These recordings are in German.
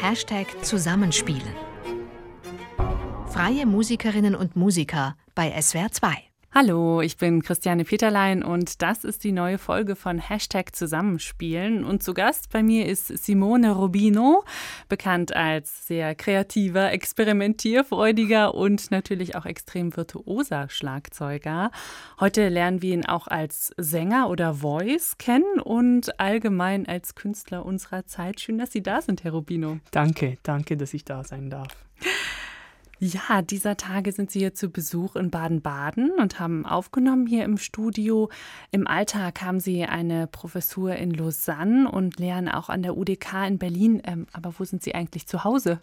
Hashtag Zusammenspielen. Freie Musikerinnen und Musiker bei SWR 2. Hallo, ich bin Christiane Peterlein und das ist die neue Folge von Hashtag Zusammenspielen. Und zu Gast bei mir ist Simone Rubino, bekannt als sehr kreativer, experimentierfreudiger und natürlich auch extrem virtuoser Schlagzeuger. Heute lernen wir ihn auch als Sänger oder Voice kennen und allgemein als Künstler unserer Zeit. Schön, dass Sie da sind, Herr Rubino. Danke, danke, dass ich da sein darf. Ja, dieser Tage sind Sie hier zu Besuch in Baden-Baden und haben aufgenommen hier im Studio. Im Alltag haben Sie eine Professur in Lausanne und lernen auch an der UDK in Berlin. Ähm, aber wo sind Sie eigentlich zu Hause?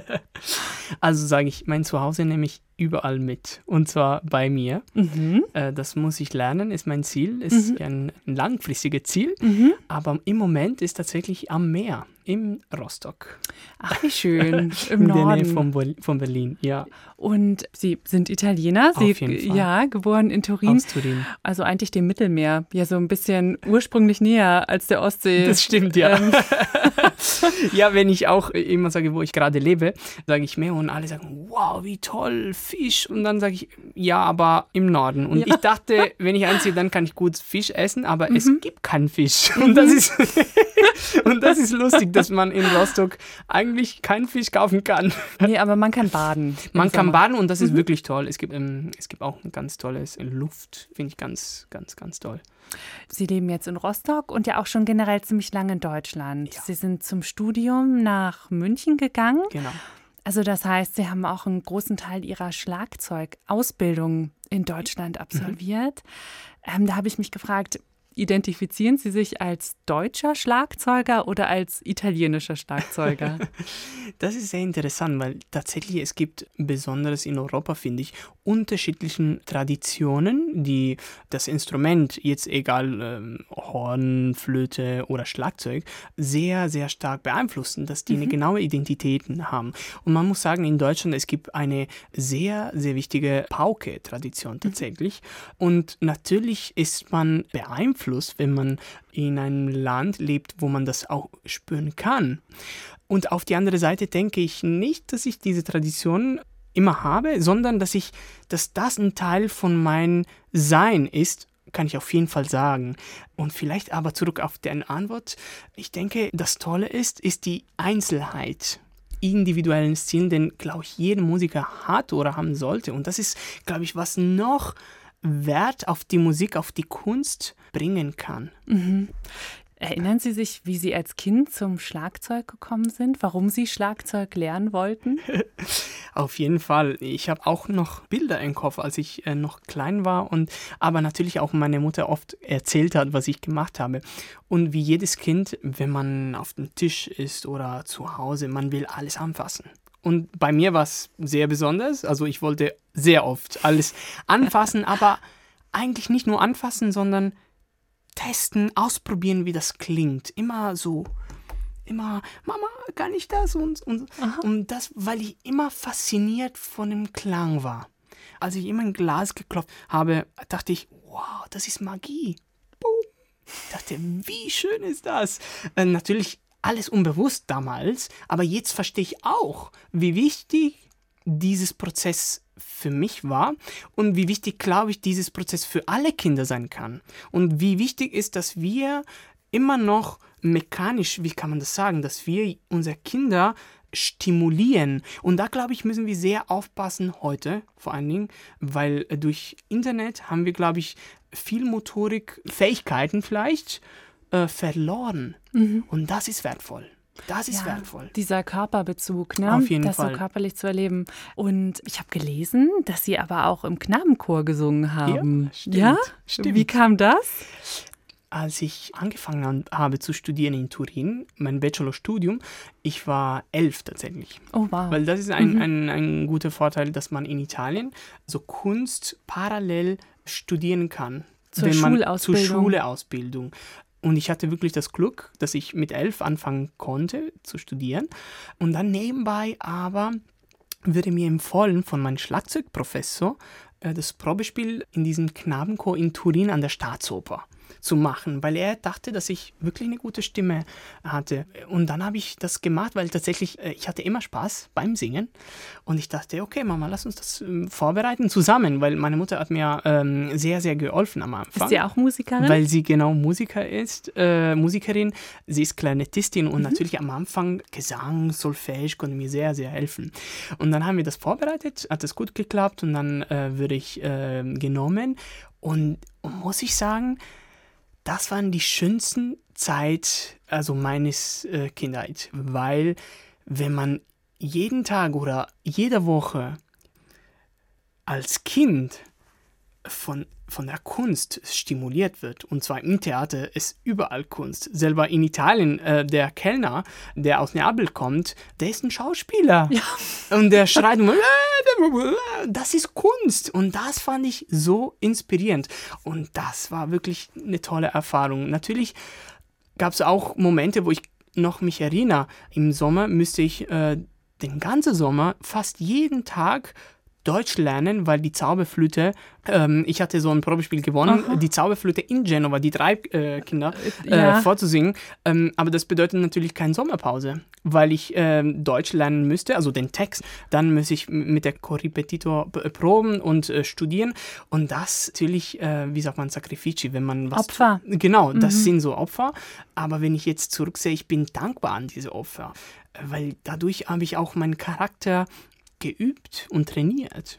also sage ich, mein Zuhause nehme ich überall mit. Und zwar bei mir. Mhm. Äh, das muss ich lernen, ist mein Ziel. Ist mhm. ein langfristiges Ziel. Mhm. Aber im Moment ist tatsächlich am Meer in Rostock. Ach, wie schön. Im in Norden. der Nähe von, von Berlin, ja. Und Sie sind Italiener, Sie Auf jeden Fall. ja, geboren in Turin. Aus Turin. Also eigentlich dem Mittelmeer, ja so ein bisschen ursprünglich näher als der Ostsee. Das stimmt, ja. Ähm. ja, wenn ich auch immer sage, wo ich gerade lebe, sage ich mehr und alle sagen, wow, wie toll, Fisch. Und dann sage ich, ja, aber im Norden. Und ja. ich dachte, wenn ich einziehe, dann kann ich gut Fisch essen, aber mhm. es gibt keinen Fisch. Und das ist, und das ist lustig dass man in Rostock eigentlich keinen Fisch kaufen kann. Nee, aber man kann baden. Man kann baden und das ist mhm. wirklich toll. Es gibt, ähm, es gibt auch ein ganz tolles Luft, finde ich ganz, ganz, ganz toll. Sie leben jetzt in Rostock und ja auch schon generell ziemlich lange in Deutschland. Ja. Sie sind zum Studium nach München gegangen. Genau. Also das heißt, Sie haben auch einen großen Teil Ihrer Schlagzeugausbildung in Deutschland mhm. absolviert. Mhm. Ähm, da habe ich mich gefragt, Identifizieren Sie sich als deutscher Schlagzeuger oder als italienischer Schlagzeuger? das ist sehr interessant, weil tatsächlich es gibt besonders in Europa, finde ich, unterschiedlichen Traditionen, die das Instrument, jetzt egal ähm, Horn, Flöte oder Schlagzeug, sehr, sehr stark beeinflussen, dass die mhm. eine genaue Identitäten haben. Und man muss sagen, in Deutschland, es gibt eine sehr, sehr wichtige Pauke-Tradition mhm. tatsächlich. Mhm. Und natürlich ist man beeinflusst Einfluss, wenn man in einem Land lebt, wo man das auch spüren kann. Und auf die andere Seite denke ich nicht, dass ich diese Tradition immer habe, sondern dass ich, dass das ein Teil von meinem Sein ist, kann ich auf jeden Fall sagen. Und vielleicht aber zurück auf deine Antwort. Ich denke, das Tolle ist, ist die Einzelheit individuellen Stil, den, glaube ich, jeder Musiker hat oder haben sollte. Und das ist, glaube ich, was noch Wert auf die Musik, auf die Kunst bringen kann. Mhm. Erinnern Sie sich, wie Sie als Kind zum Schlagzeug gekommen sind? Warum Sie Schlagzeug lernen wollten? Auf jeden Fall. Ich habe auch noch Bilder im Kopf, als ich äh, noch klein war und aber natürlich auch meine Mutter oft erzählt hat, was ich gemacht habe. Und wie jedes Kind, wenn man auf dem Tisch ist oder zu Hause, man will alles anfassen. Und bei mir war es sehr besonders. Also ich wollte sehr oft alles anfassen, aber eigentlich nicht nur anfassen, sondern testen, ausprobieren, wie das klingt. Immer so, immer, Mama, kann ich das? Und, und, und das, weil ich immer fasziniert von dem Klang war. Als ich immer ein Glas geklopft habe, dachte ich, wow, das ist Magie. Boom. Ich dachte, wie schön ist das? Äh, natürlich alles unbewusst damals, aber jetzt verstehe ich auch, wie wichtig dieses Prozess für mich war und wie wichtig, glaube ich, dieses Prozess für alle Kinder sein kann. Und wie wichtig ist, dass wir immer noch mechanisch, wie kann man das sagen, dass wir unsere Kinder stimulieren. Und da, glaube ich, müssen wir sehr aufpassen heute, vor allen Dingen, weil durch Internet haben wir, glaube ich, viel Motorik, Fähigkeiten vielleicht äh, verloren. Mhm. Und das ist wertvoll. Das ist ja, wertvoll. Dieser Körperbezug, ne? Auf jeden das Fall. so körperlich zu erleben. Und ich habe gelesen, dass Sie aber auch im Knabenchor gesungen haben. Ja, stimmt. Ja? Stimmt. Wie kam das? Als ich angefangen habe zu studieren in Turin, mein Bachelorstudium, ich war elf tatsächlich. Oh wow. Weil das ist ein, mhm. ein, ein guter Vorteil, dass man in Italien so Kunst parallel studieren kann. Zur Schulausbildung. Zur Schuleausbildung. Und ich hatte wirklich das Glück, dass ich mit elf anfangen konnte zu studieren. Und dann nebenbei aber wurde mir empfohlen von meinem Schlagzeugprofessor äh, das Probespiel in diesem Knabenchor in Turin an der Staatsoper. Zu machen, weil er dachte, dass ich wirklich eine gute Stimme hatte. Und dann habe ich das gemacht, weil tatsächlich, äh, ich hatte immer Spaß beim Singen. Und ich dachte, okay, Mama, lass uns das ähm, vorbereiten zusammen, weil meine Mutter hat mir ähm, sehr, sehr geholfen am Anfang. Ist sie auch Musikerin? Weil sie genau Musiker ist, äh, Musikerin. Sie ist Klarinettistin und mhm. natürlich am Anfang Gesang, Solfège konnte mir sehr, sehr helfen. Und dann haben wir das vorbereitet, hat es gut geklappt und dann äh, würde ich äh, genommen. Und muss ich sagen, das waren die schönsten Zeit, also meines äh, Kindheit, weil wenn man jeden Tag oder jede Woche als Kind von von der Kunst stimuliert wird. Und zwar im Theater ist überall Kunst. Selber in Italien, äh, der Kellner, der aus Neapel kommt, der ist ein Schauspieler. Ja. Und der schreit das ist Kunst. Und das fand ich so inspirierend. Und das war wirklich eine tolle Erfahrung. Natürlich gab es auch Momente, wo ich noch mich erinnere. Im Sommer müsste ich äh, den ganzen Sommer fast jeden Tag Deutsch lernen, weil die Zauberflöte, ähm, ich hatte so ein Probespiel gewonnen, Aha. die Zauberflöte in Genova, die drei äh, Kinder, äh, ja. vorzusingen. Ähm, aber das bedeutet natürlich keine Sommerpause, weil ich äh, Deutsch lernen müsste, also den Text. Dann muss ich mit der Korrepetitor äh, proben und äh, studieren. Und das natürlich, äh, wie sagt man, Sacrifici, wenn man was. Opfer. Genau, das mhm. sind so Opfer. Aber wenn ich jetzt zurücksehe, ich bin dankbar an diese Opfer weil dadurch habe ich auch meinen Charakter geübt und trainiert.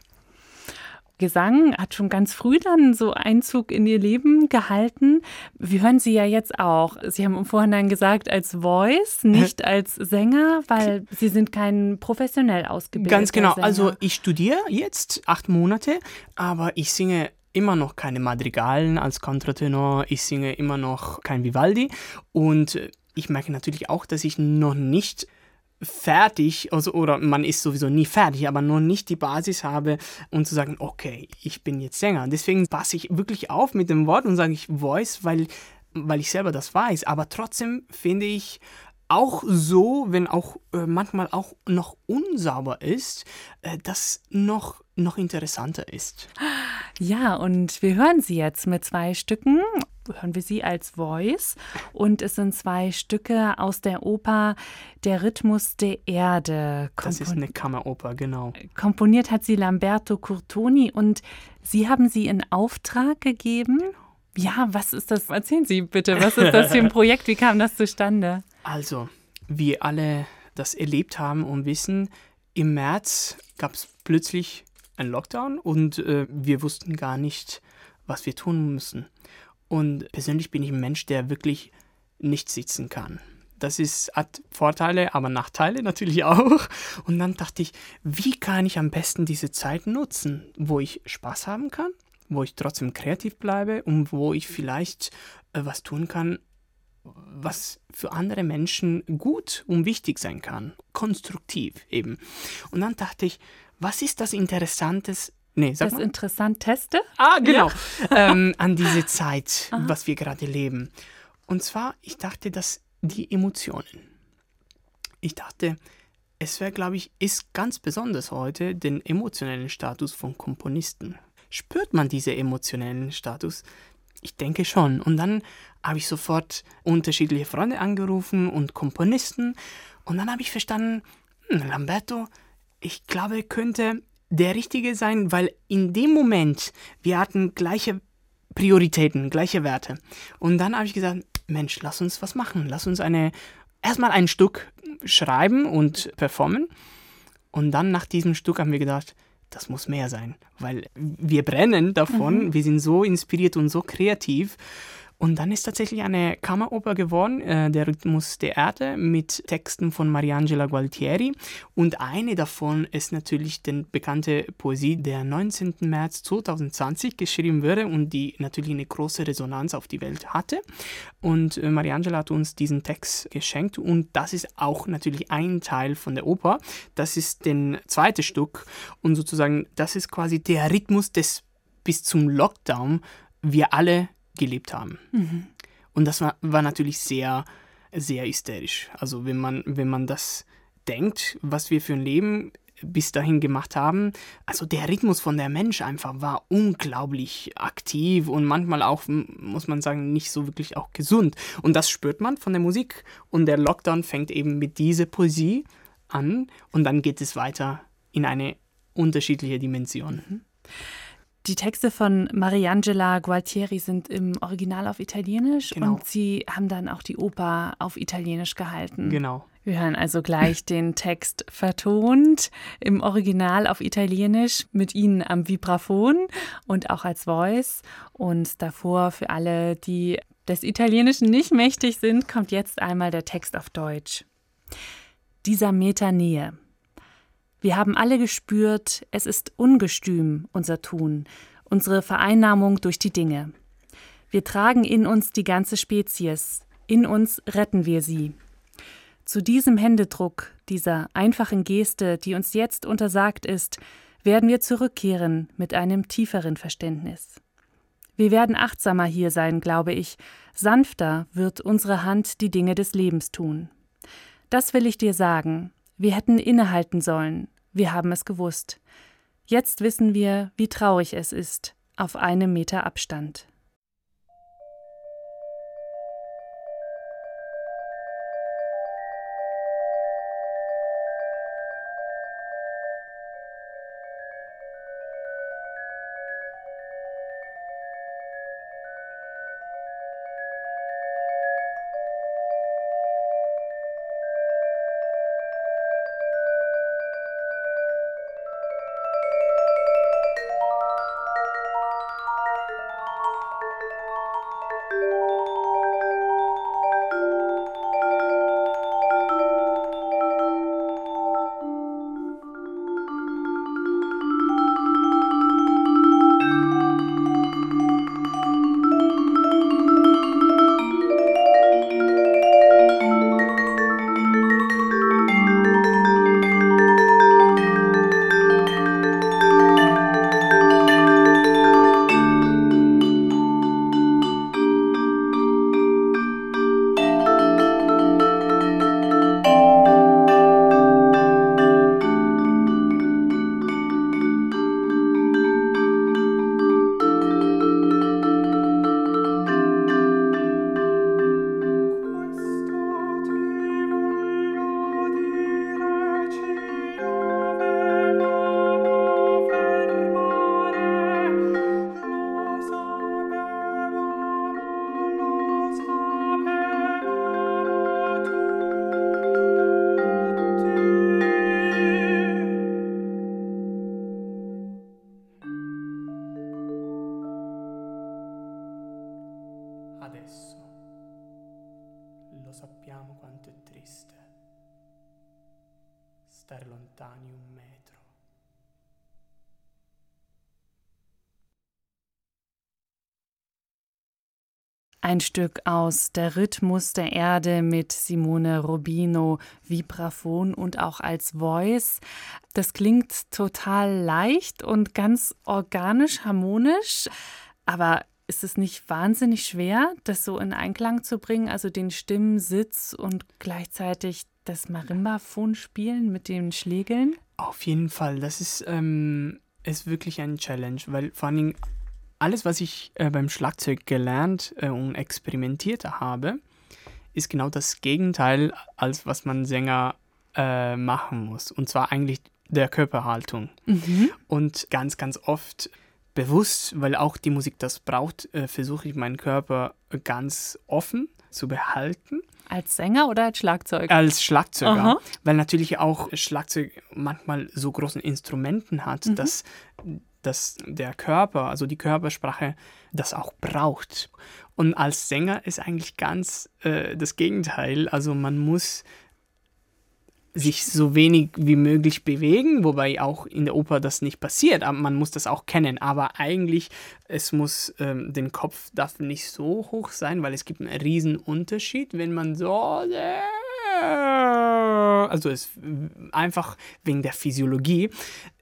Gesang hat schon ganz früh dann so Einzug in Ihr Leben gehalten. Wir hören Sie ja jetzt auch. Sie haben im Vorhinein gesagt, als Voice, nicht als Sänger, weil Sie sind kein professionell ausgebildeter Ganz genau. Sänger. Also ich studiere jetzt acht Monate, aber ich singe immer noch keine Madrigalen als Kontratenor. Ich singe immer noch kein Vivaldi und ich merke natürlich auch, dass ich noch nicht fertig, also, oder man ist sowieso nie fertig, aber nur nicht die Basis habe, um zu sagen, okay, ich bin jetzt Sänger. Deswegen passe ich wirklich auf mit dem Wort und sage ich Voice, weil, weil ich selber das weiß. Aber trotzdem finde ich auch so, wenn auch äh, manchmal auch noch unsauber ist, äh, das noch, noch interessanter ist. Ja, und wir hören sie jetzt mit zwei Stücken. Hören wir sie als Voice. Und es sind zwei Stücke aus der Oper Der Rhythmus der Erde. Kompon das ist eine Kammeroper, genau. Komponiert hat sie Lamberto Curtoni und Sie haben sie in Auftrag gegeben. Genau. Ja, was ist das? Erzählen Sie bitte, was ist das für ein Projekt? Wie kam das zustande? Also, wie alle das erlebt haben und wissen, im März gab es plötzlich einen Lockdown und äh, wir wussten gar nicht, was wir tun müssen. Und persönlich bin ich ein Mensch, der wirklich nicht sitzen kann. Das ist, hat Vorteile, aber Nachteile natürlich auch. Und dann dachte ich, wie kann ich am besten diese Zeit nutzen, wo ich Spaß haben kann, wo ich trotzdem kreativ bleibe und wo ich vielleicht äh, was tun kann, was für andere Menschen gut und wichtig sein kann, konstruktiv eben. Und dann dachte ich, was ist das Interessantes? Nee, sag das mal. Interessanteste? Ah, genau. Ja. ähm, an diese Zeit, Aha. was wir gerade leben. Und zwar, ich dachte, dass die Emotionen. Ich dachte, es wäre, glaube ich, ist ganz besonders heute den emotionellen Status von Komponisten. Spürt man diesen emotionellen Status? Ich denke schon. Und dann habe ich sofort unterschiedliche Freunde angerufen und Komponisten. Und dann habe ich verstanden, hm, Lamberto, ich glaube, könnte der Richtige sein, weil in dem Moment wir hatten gleiche Prioritäten, gleiche Werte. Und dann habe ich gesagt, Mensch, lass uns was machen. Lass uns eine erstmal ein Stück schreiben und performen. Und dann nach diesem Stück haben wir gedacht, das muss mehr sein, weil wir brennen davon, mhm. wir sind so inspiriert und so kreativ. Und dann ist tatsächlich eine Kammeroper geworden, äh, der Rhythmus der Erde, mit Texten von Mariangela Gualtieri. Und eine davon ist natürlich die bekannte Poesie, der 19. März 2020 geschrieben wurde und die natürlich eine große Resonanz auf die Welt hatte. Und äh, Mariangela hat uns diesen Text geschenkt und das ist auch natürlich ein Teil von der Oper. Das ist den zweite Stück und sozusagen das ist quasi der Rhythmus des bis zum Lockdown wir alle gelebt haben. Mhm. Und das war, war natürlich sehr, sehr hysterisch. Also wenn man, wenn man das denkt, was wir für ein Leben bis dahin gemacht haben, also der Rhythmus von der Mensch einfach war unglaublich aktiv und manchmal auch, muss man sagen, nicht so wirklich auch gesund. Und das spürt man von der Musik. Und der Lockdown fängt eben mit dieser Poesie an und dann geht es weiter in eine unterschiedliche Dimension. Mhm. Die Texte von Mariangela Gualtieri sind im Original auf Italienisch genau. und Sie haben dann auch die Oper auf Italienisch gehalten. Genau. Wir hören also gleich den Text vertont im Original auf Italienisch mit Ihnen am Vibraphon und auch als Voice. Und davor für alle, die des Italienischen nicht mächtig sind, kommt jetzt einmal der Text auf Deutsch. Dieser Meter Nähe. Wir haben alle gespürt, es ist ungestüm, unser Tun, unsere Vereinnahmung durch die Dinge. Wir tragen in uns die ganze Spezies, in uns retten wir sie. Zu diesem Händedruck, dieser einfachen Geste, die uns jetzt untersagt ist, werden wir zurückkehren mit einem tieferen Verständnis. Wir werden achtsamer hier sein, glaube ich, sanfter wird unsere Hand die Dinge des Lebens tun. Das will ich dir sagen, wir hätten innehalten sollen, wir haben es gewusst. Jetzt wissen wir, wie traurig es ist, auf einem Meter Abstand. Ein Stück aus Der Rhythmus der Erde mit Simone Rubino, Vibraphon und auch als Voice. Das klingt total leicht und ganz organisch, harmonisch, aber ist es nicht wahnsinnig schwer, das so in Einklang zu bringen, also den Stimmensitz und gleichzeitig das Marimbaphon spielen mit den Schlägeln? Auf jeden Fall, das ist, ähm, ist wirklich ein Challenge, weil vor allen Dingen alles, was ich äh, beim Schlagzeug gelernt äh, und experimentiert habe, ist genau das Gegenteil, als was man Sänger äh, machen muss. Und zwar eigentlich der Körperhaltung. Mhm. Und ganz, ganz oft bewusst, weil auch die Musik das braucht, äh, versuche ich meinen Körper ganz offen zu behalten. Als Sänger oder als Schlagzeuger? Als Schlagzeuger, Aha. weil natürlich auch Schlagzeug manchmal so großen Instrumenten hat, mhm. dass dass der Körper, also die Körpersprache, das auch braucht. Und als Sänger ist eigentlich ganz äh, das Gegenteil. Also man muss sich so wenig wie möglich bewegen, wobei auch in der Oper das nicht passiert, aber man muss das auch kennen. Aber eigentlich, es muss, ähm, den Kopf darf nicht so hoch sein, weil es gibt einen riesen Unterschied, wenn man so äh, also es einfach wegen der Physiologie.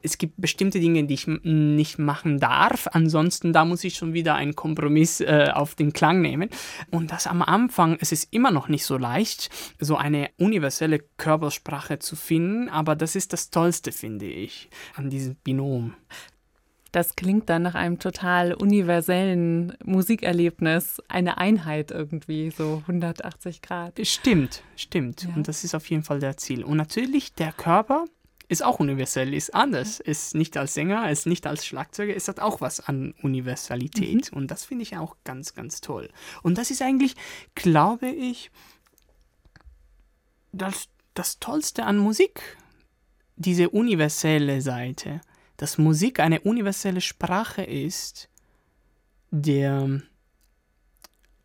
Es gibt bestimmte Dinge, die ich nicht machen darf. Ansonsten, da muss ich schon wieder einen Kompromiss äh, auf den Klang nehmen. Und das am Anfang, es ist immer noch nicht so leicht, so eine universelle Körpersprache zu finden. Aber das ist das Tollste, finde ich, an diesem Binom. Das klingt dann nach einem total universellen Musikerlebnis, eine Einheit irgendwie, so 180 Grad. Stimmt, stimmt. Ja. Und das ist auf jeden Fall der Ziel. Und natürlich, der Körper ist auch universell, ist anders. Ist nicht als Sänger, ist nicht als Schlagzeuger, es hat auch was an Universalität. Mhm. Und das finde ich auch ganz, ganz toll. Und das ist eigentlich, glaube ich, das, das Tollste an Musik. Diese universelle Seite dass Musik eine universelle Sprache ist, der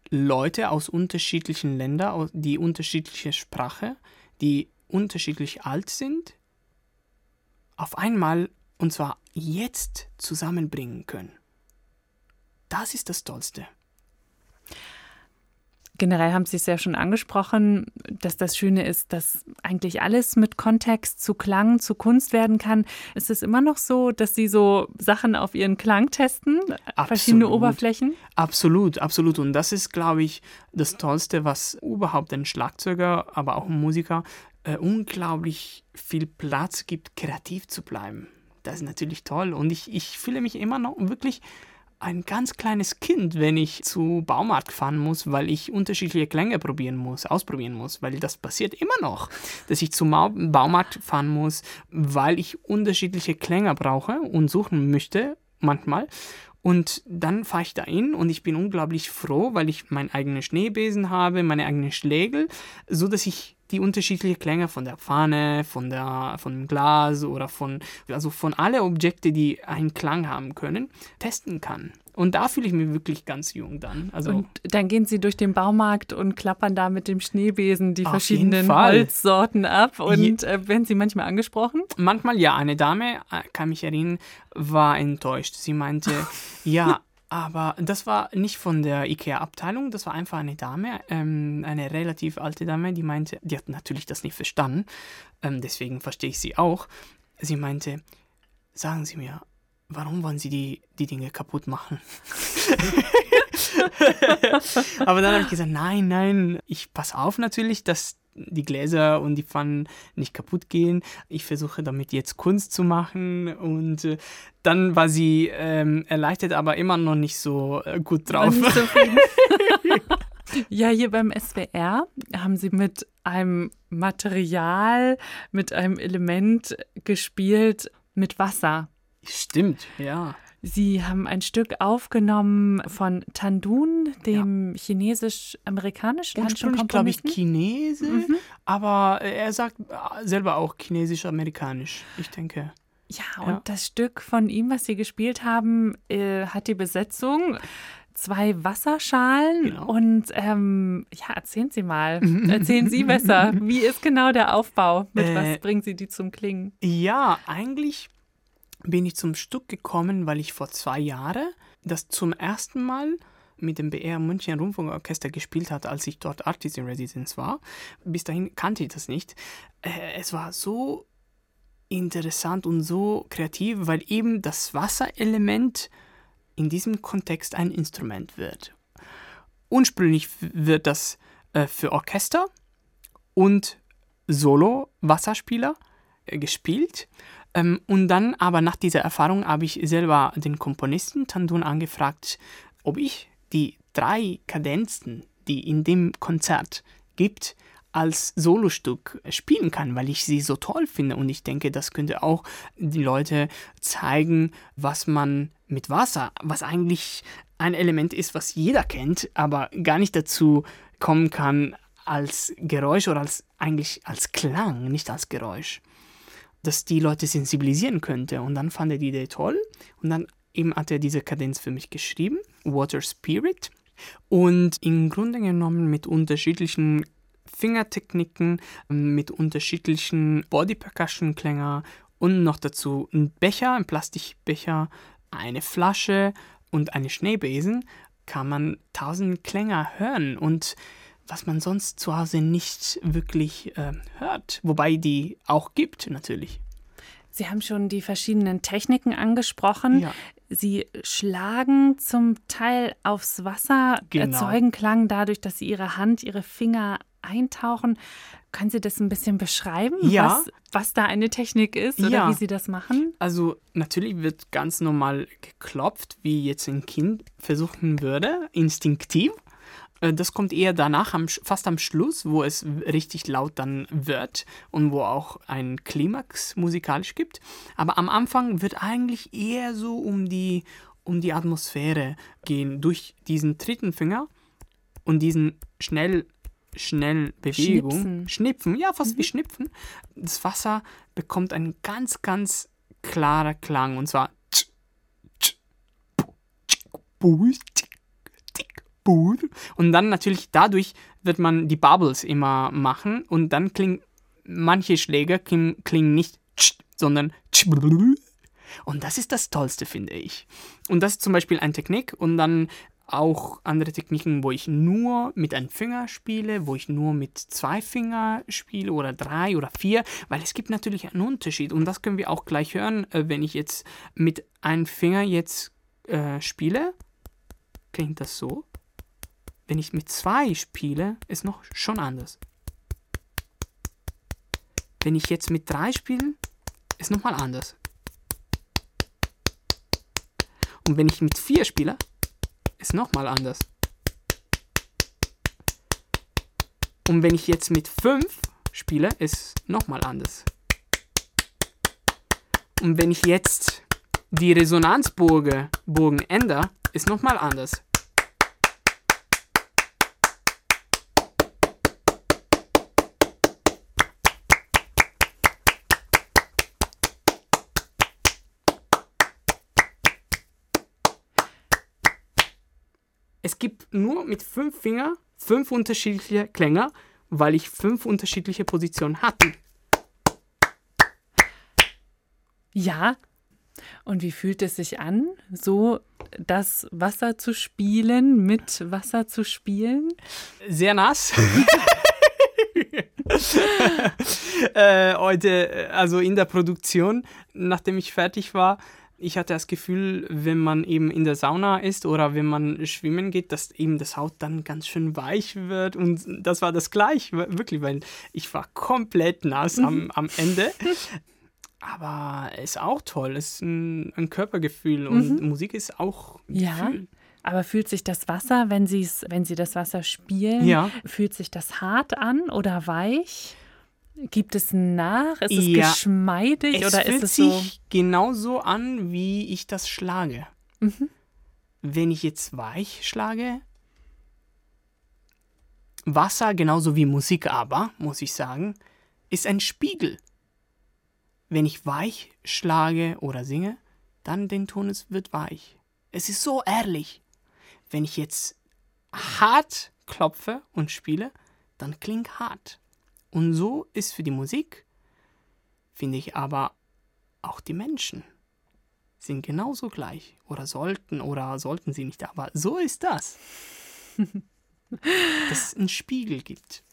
Leute aus unterschiedlichen Ländern, die unterschiedliche Sprache, die unterschiedlich alt sind, auf einmal und zwar jetzt zusammenbringen können. Das ist das Tollste. Generell haben Sie es ja schon angesprochen, dass das Schöne ist, dass eigentlich alles mit Kontext zu Klang, zu Kunst werden kann. Ist es immer noch so, dass Sie so Sachen auf Ihren Klang testen? Absolut. Verschiedene Oberflächen? Absolut, absolut. Und das ist, glaube ich, das Tollste, was überhaupt ein Schlagzeuger, aber auch ein Musiker äh, unglaublich viel Platz gibt, kreativ zu bleiben. Das ist natürlich toll. Und ich, ich fühle mich immer noch wirklich ein ganz kleines Kind, wenn ich zu Baumarkt fahren muss, weil ich unterschiedliche Klänge probieren muss, ausprobieren muss, weil das passiert immer noch, dass ich zum Baumarkt fahren muss, weil ich unterschiedliche Klänge brauche und suchen möchte manchmal. Und dann fahre ich da hin und ich bin unglaublich froh, weil ich meinen eigenen Schneebesen habe, meine eigenen Schlägel, so dass ich die unterschiedlichen Klänge von der Pfanne, von der, von dem Glas oder von, also von alle Objekte, die einen Klang haben können, testen kann. Und da fühle ich mich wirklich ganz jung dann. Also und dann gehen Sie durch den Baumarkt und klappern da mit dem Schneebesen die verschiedenen Holzsorten ab. Und äh, werden Sie manchmal angesprochen? Manchmal ja. Eine Dame, äh, kann mich erinnern, war enttäuscht. Sie meinte, ja, aber das war nicht von der IKEA-Abteilung, das war einfach eine Dame, ähm, eine relativ alte Dame, die meinte, die hat natürlich das nicht verstanden, ähm, deswegen verstehe ich sie auch. Sie meinte, sagen Sie mir, warum wollen Sie die, die Dinge kaputt machen? Aber dann habe ich gesagt, nein, nein, ich passe auf natürlich, dass die Gläser und die Pfannen nicht kaputt gehen. Ich versuche damit jetzt Kunst zu machen und äh, dann war sie ähm, erleichtert, aber immer noch nicht so äh, gut drauf. Ja, hier beim SWR haben sie mit einem Material, mit einem Element gespielt, mit Wasser. Stimmt, ja. Sie haben ein Stück aufgenommen von Tandun, dem ja. chinesisch-amerikanischen Ursprünglich, glaube ich, Chinese, mhm. aber er sagt selber auch chinesisch-amerikanisch, ich denke. Ja, und ja. das Stück von ihm, was Sie gespielt haben, äh, hat die Besetzung zwei Wasserschalen genau. und ähm, ja, erzählen Sie mal, erzählen Sie besser, wie ist genau der Aufbau? Mit äh, was bringen Sie die zum Klingen? Ja, eigentlich bin ich zum Stück gekommen, weil ich vor zwei Jahren das zum ersten Mal mit dem BR München Rundfunkorchester gespielt hatte, als ich dort Artist in Residence war. Bis dahin kannte ich das nicht. Äh, es war so interessant und so kreativ, weil eben das Wasserelement in diesem Kontext ein Instrument wird. Ursprünglich wird das äh, für Orchester und Solo-Wasserspieler äh, gespielt. Ähm, und dann aber nach dieser Erfahrung habe ich selber den Komponisten Tandun angefragt, ob ich die drei Kadenzen, die in dem Konzert gibt, als Solostück spielen kann, weil ich sie so toll finde. Und ich denke, das könnte auch die Leute zeigen, was man mit Wasser, was eigentlich ein Element ist, was jeder kennt, aber gar nicht dazu kommen kann als Geräusch oder als eigentlich als Klang, nicht als Geräusch das die Leute sensibilisieren könnte. Und dann fand er die Idee toll und dann eben hat er diese Kadenz für mich geschrieben, Water Spirit. Und im Grunde genommen mit unterschiedlichen Fingertechniken, mit unterschiedlichen Body Percussion Klängen und noch dazu ein Becher, ein Plastikbecher, eine Flasche und eine Schneebesen kann man tausend Klänge hören und was man sonst zu Hause nicht wirklich äh, hört. Wobei die auch gibt, natürlich. Sie haben schon die verschiedenen Techniken angesprochen. Ja. Sie schlagen zum Teil aufs Wasser, Genau. erzeugen Klang dadurch, dass Sie Ihre Hand, Ihre Finger eintauchen. Können Sie das ein bisschen beschreiben, Ja. was, was da eine Technik ist oder Ja. wie Sie das machen? Also natürlich wird ganz normal geklopft, wie jetzt ein Kind versuchen würde, instinktiv. Äh, Das kommt eher danach, am, fast am Schluss, wo es richtig laut dann wird und wo auch ein Klimax musikalisch gibt. Aber am Anfang wird eigentlich eher so um die, um die Atmosphäre gehen, durch diesen dritten Finger und diesen schnell, schnell Bewegung. Schnipsen. Schnipfen, ja, fast wie Schnipfen. Das Wasser bekommt einen ganz, ganz klarer Klang und zwar bu. und dann natürlich dadurch wird man die Bubbles immer machen und dann klingen manche Schläge klingen, klingen nicht tsch, sondern tsch, und das ist das Tollste, finde ich. Und das ist zum Beispiel eine Technik und dann auch andere Techniken, wo ich nur mit einem Finger spiele, wo ich nur mit zwei Finger spiele oder drei oder vier, weil es gibt natürlich einen Unterschied und das können wir auch gleich hören, äh, wenn ich jetzt mit einem Finger jetzt äh, spiele, klingt das so. Wenn ich mit zwei spiele, ist noch schon anders. Wenn ich jetzt mit drei spiele, ist nochmal anders. Und wenn ich mit vier spiele, ist nochmal anders. Und wenn ich jetzt mit fünf spiele, ist nochmal anders. Und wenn ich jetzt die Resonanzbogen Bogen ändere, ist nochmal anders. Es gibt nur mit fünf Fingern fünf unterschiedliche Klänge, weil ich fünf unterschiedliche Positionen hatte. Ja. Und wie fühlt es sich an, so das Wasser zu spielen, mit Wasser zu spielen? Sehr nass. äh, heute, äh, also in der Produktion, nachdem ich fertig war, ich hatte das Gefühl, wenn man eben in der Sauna ist oder wenn man schwimmen geht, dass eben das Haut dann ganz schön weich wird. Und das war das gleich, wirklich, weil ich war komplett nass am, am Ende. Aber es ist auch toll, es ist ein, ein Körpergefühl und Musik ist auch ein Ja. Gefühl. Aber fühlt sich das Wasser, wenn, sie's, wenn Sie das Wasser spielen, Ja. fühlt sich das hart an oder weich? Gibt es nach? Ist es Ja. geschmeidig Es oder fühlt ist es so? sich genauso an, wie ich das schlage. Mhm. Wenn ich jetzt weich schlage, Wasser, genauso wie Musik aber, muss ich sagen, ist ein Spiegel. Wenn ich weich schlage oder singe, dann den Ton es wird weich. Es ist so ehrlich. Wenn ich jetzt hart klopfe und spiele, dann klingt hart. Und so ist für die Musik, finde ich aber auch die Menschen sind genauso gleich oder sollten oder sollten sie nicht, aber so ist das. Dass es einen Spiegel gibt.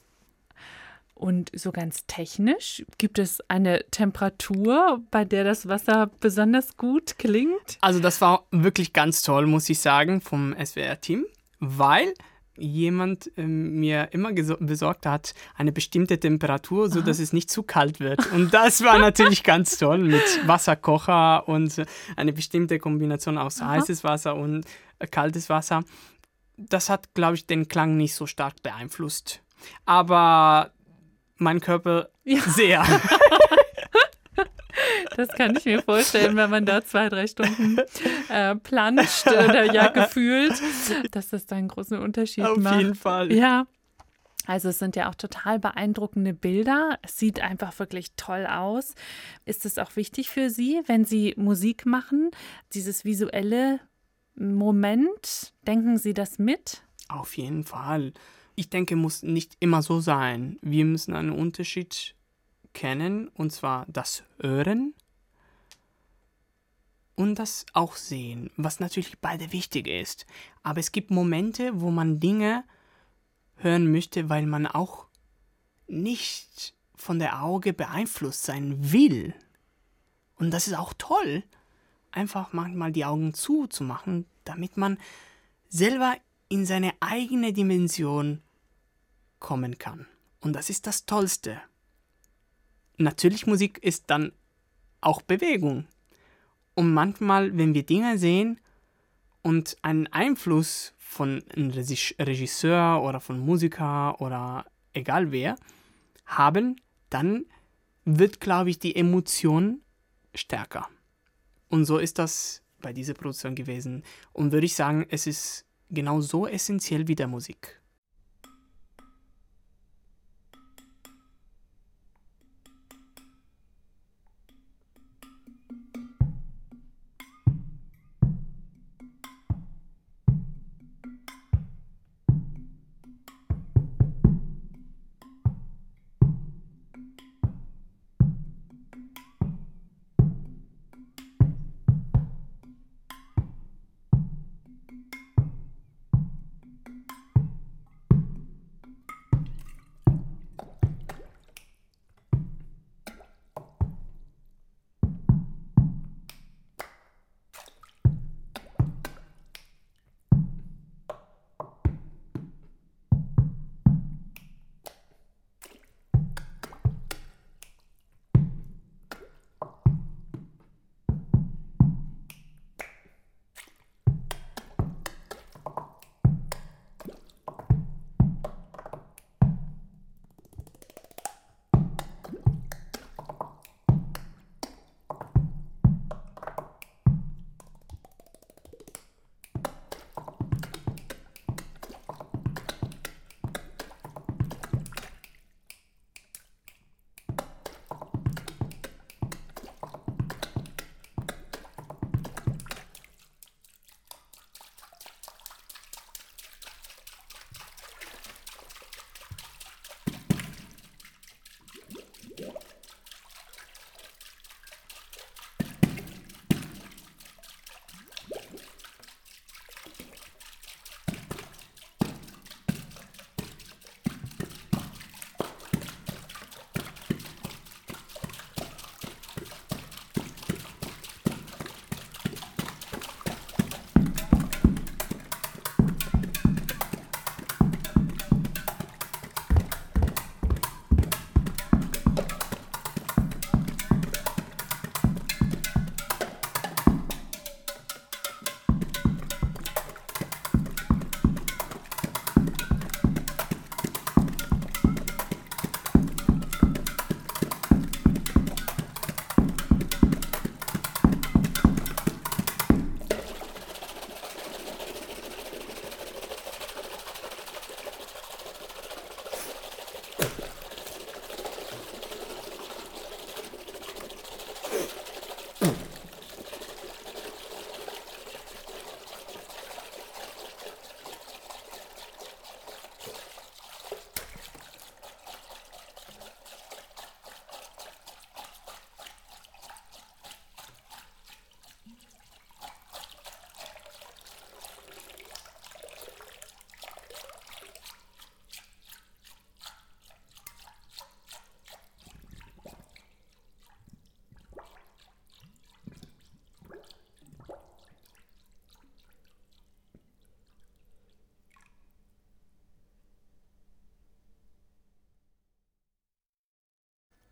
Und so ganz technisch, gibt es eine Temperatur, bei der das Wasser besonders gut klingt? Also das war wirklich ganz toll, muss ich sagen, vom SWR-Team, weil jemand ähm, mir immer besorgt hat, eine bestimmte Temperatur, so dass es nicht zu kalt wird. Und das war natürlich ganz toll mit Wasserkocher und eine bestimmte Kombination aus heißes Wasser und äh, kaltes Wasser. Das hat, glaube ich, den Klang nicht so stark beeinflusst. Aber mein Körper Ja. sehr. Das kann ich mir vorstellen, wenn man da zwei, drei Stunden äh, planscht oder ja gefühlt, dass das da einen großen Unterschied Auf macht. jeden Fall. Ja. Also es sind ja auch total beeindruckende Bilder. Es sieht einfach wirklich toll aus. Ist es auch wichtig für Sie, wenn Sie Musik machen, dieses visuelle Moment? Denken Sie das mit? Auf jeden Fall. Ich denke, muss nicht immer so sein. Wir müssen einen Unterschied kennen, und zwar das Hören und das auch Sehen, was natürlich beide wichtig ist. Aber es gibt Momente, wo man Dinge hören möchte, weil man auch nicht von der Auge beeinflusst sein will. Und das ist auch toll, einfach manchmal die Augen zuzumachen, damit man selber in seine eigene Dimension kommen kann. Und das ist das Tollste. Natürlich Musik ist dann auch Bewegung. Und manchmal, wenn wir Dinge sehen und einen Einfluss von einem Regisseur oder von Musiker oder egal wer haben, dann wird, glaube ich, die Emotion stärker. Und so ist das bei dieser Produktion gewesen. Und würde ich sagen, es ist genau so essentiell wie der Musik.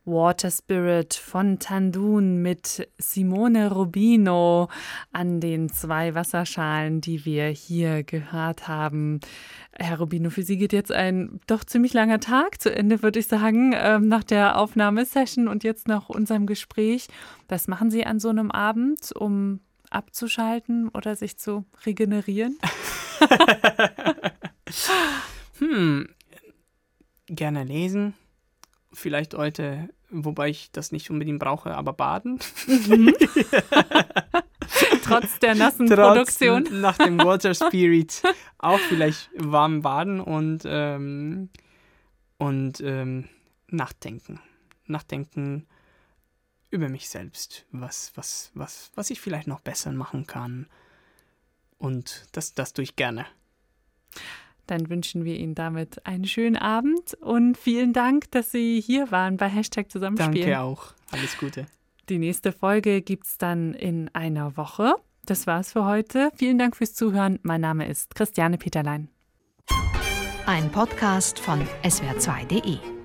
Water Spirit von Tandun mit Simone Rubino an den zwei Wasserschalen, die wir hier gehört haben. Herr Rubino, für Sie geht jetzt ein doch ziemlich langer Tag zu Ende, würde ich sagen, ähm, nach der Aufnahmesession und jetzt nach unserem Gespräch. Was machen Sie an so einem Abend, um abzuschalten oder sich zu regenerieren? hm, gerne lesen. Vielleicht heute wobei ich das nicht unbedingt brauche, aber baden. Mhm. Trotz der nassen Trotz, Produktion. Nach dem Water Spirit auch vielleicht warm baden und, ähm, und ähm, nachdenken. Nachdenken über mich selbst, was, was, was, was ich vielleicht noch besser machen kann. Und das, das tue ich gerne. Dann wünschen wir Ihnen damit einen schönen Abend und vielen Dank, dass Sie hier waren bei Hashtag Zusammenspielen. Danke auch. Alles Gute. Die nächste Folge gibt es dann in einer Woche. Das war's für heute. Vielen Dank fürs Zuhören. Mein Name ist Christiane Peterlein. Ein Podcast von swr2.de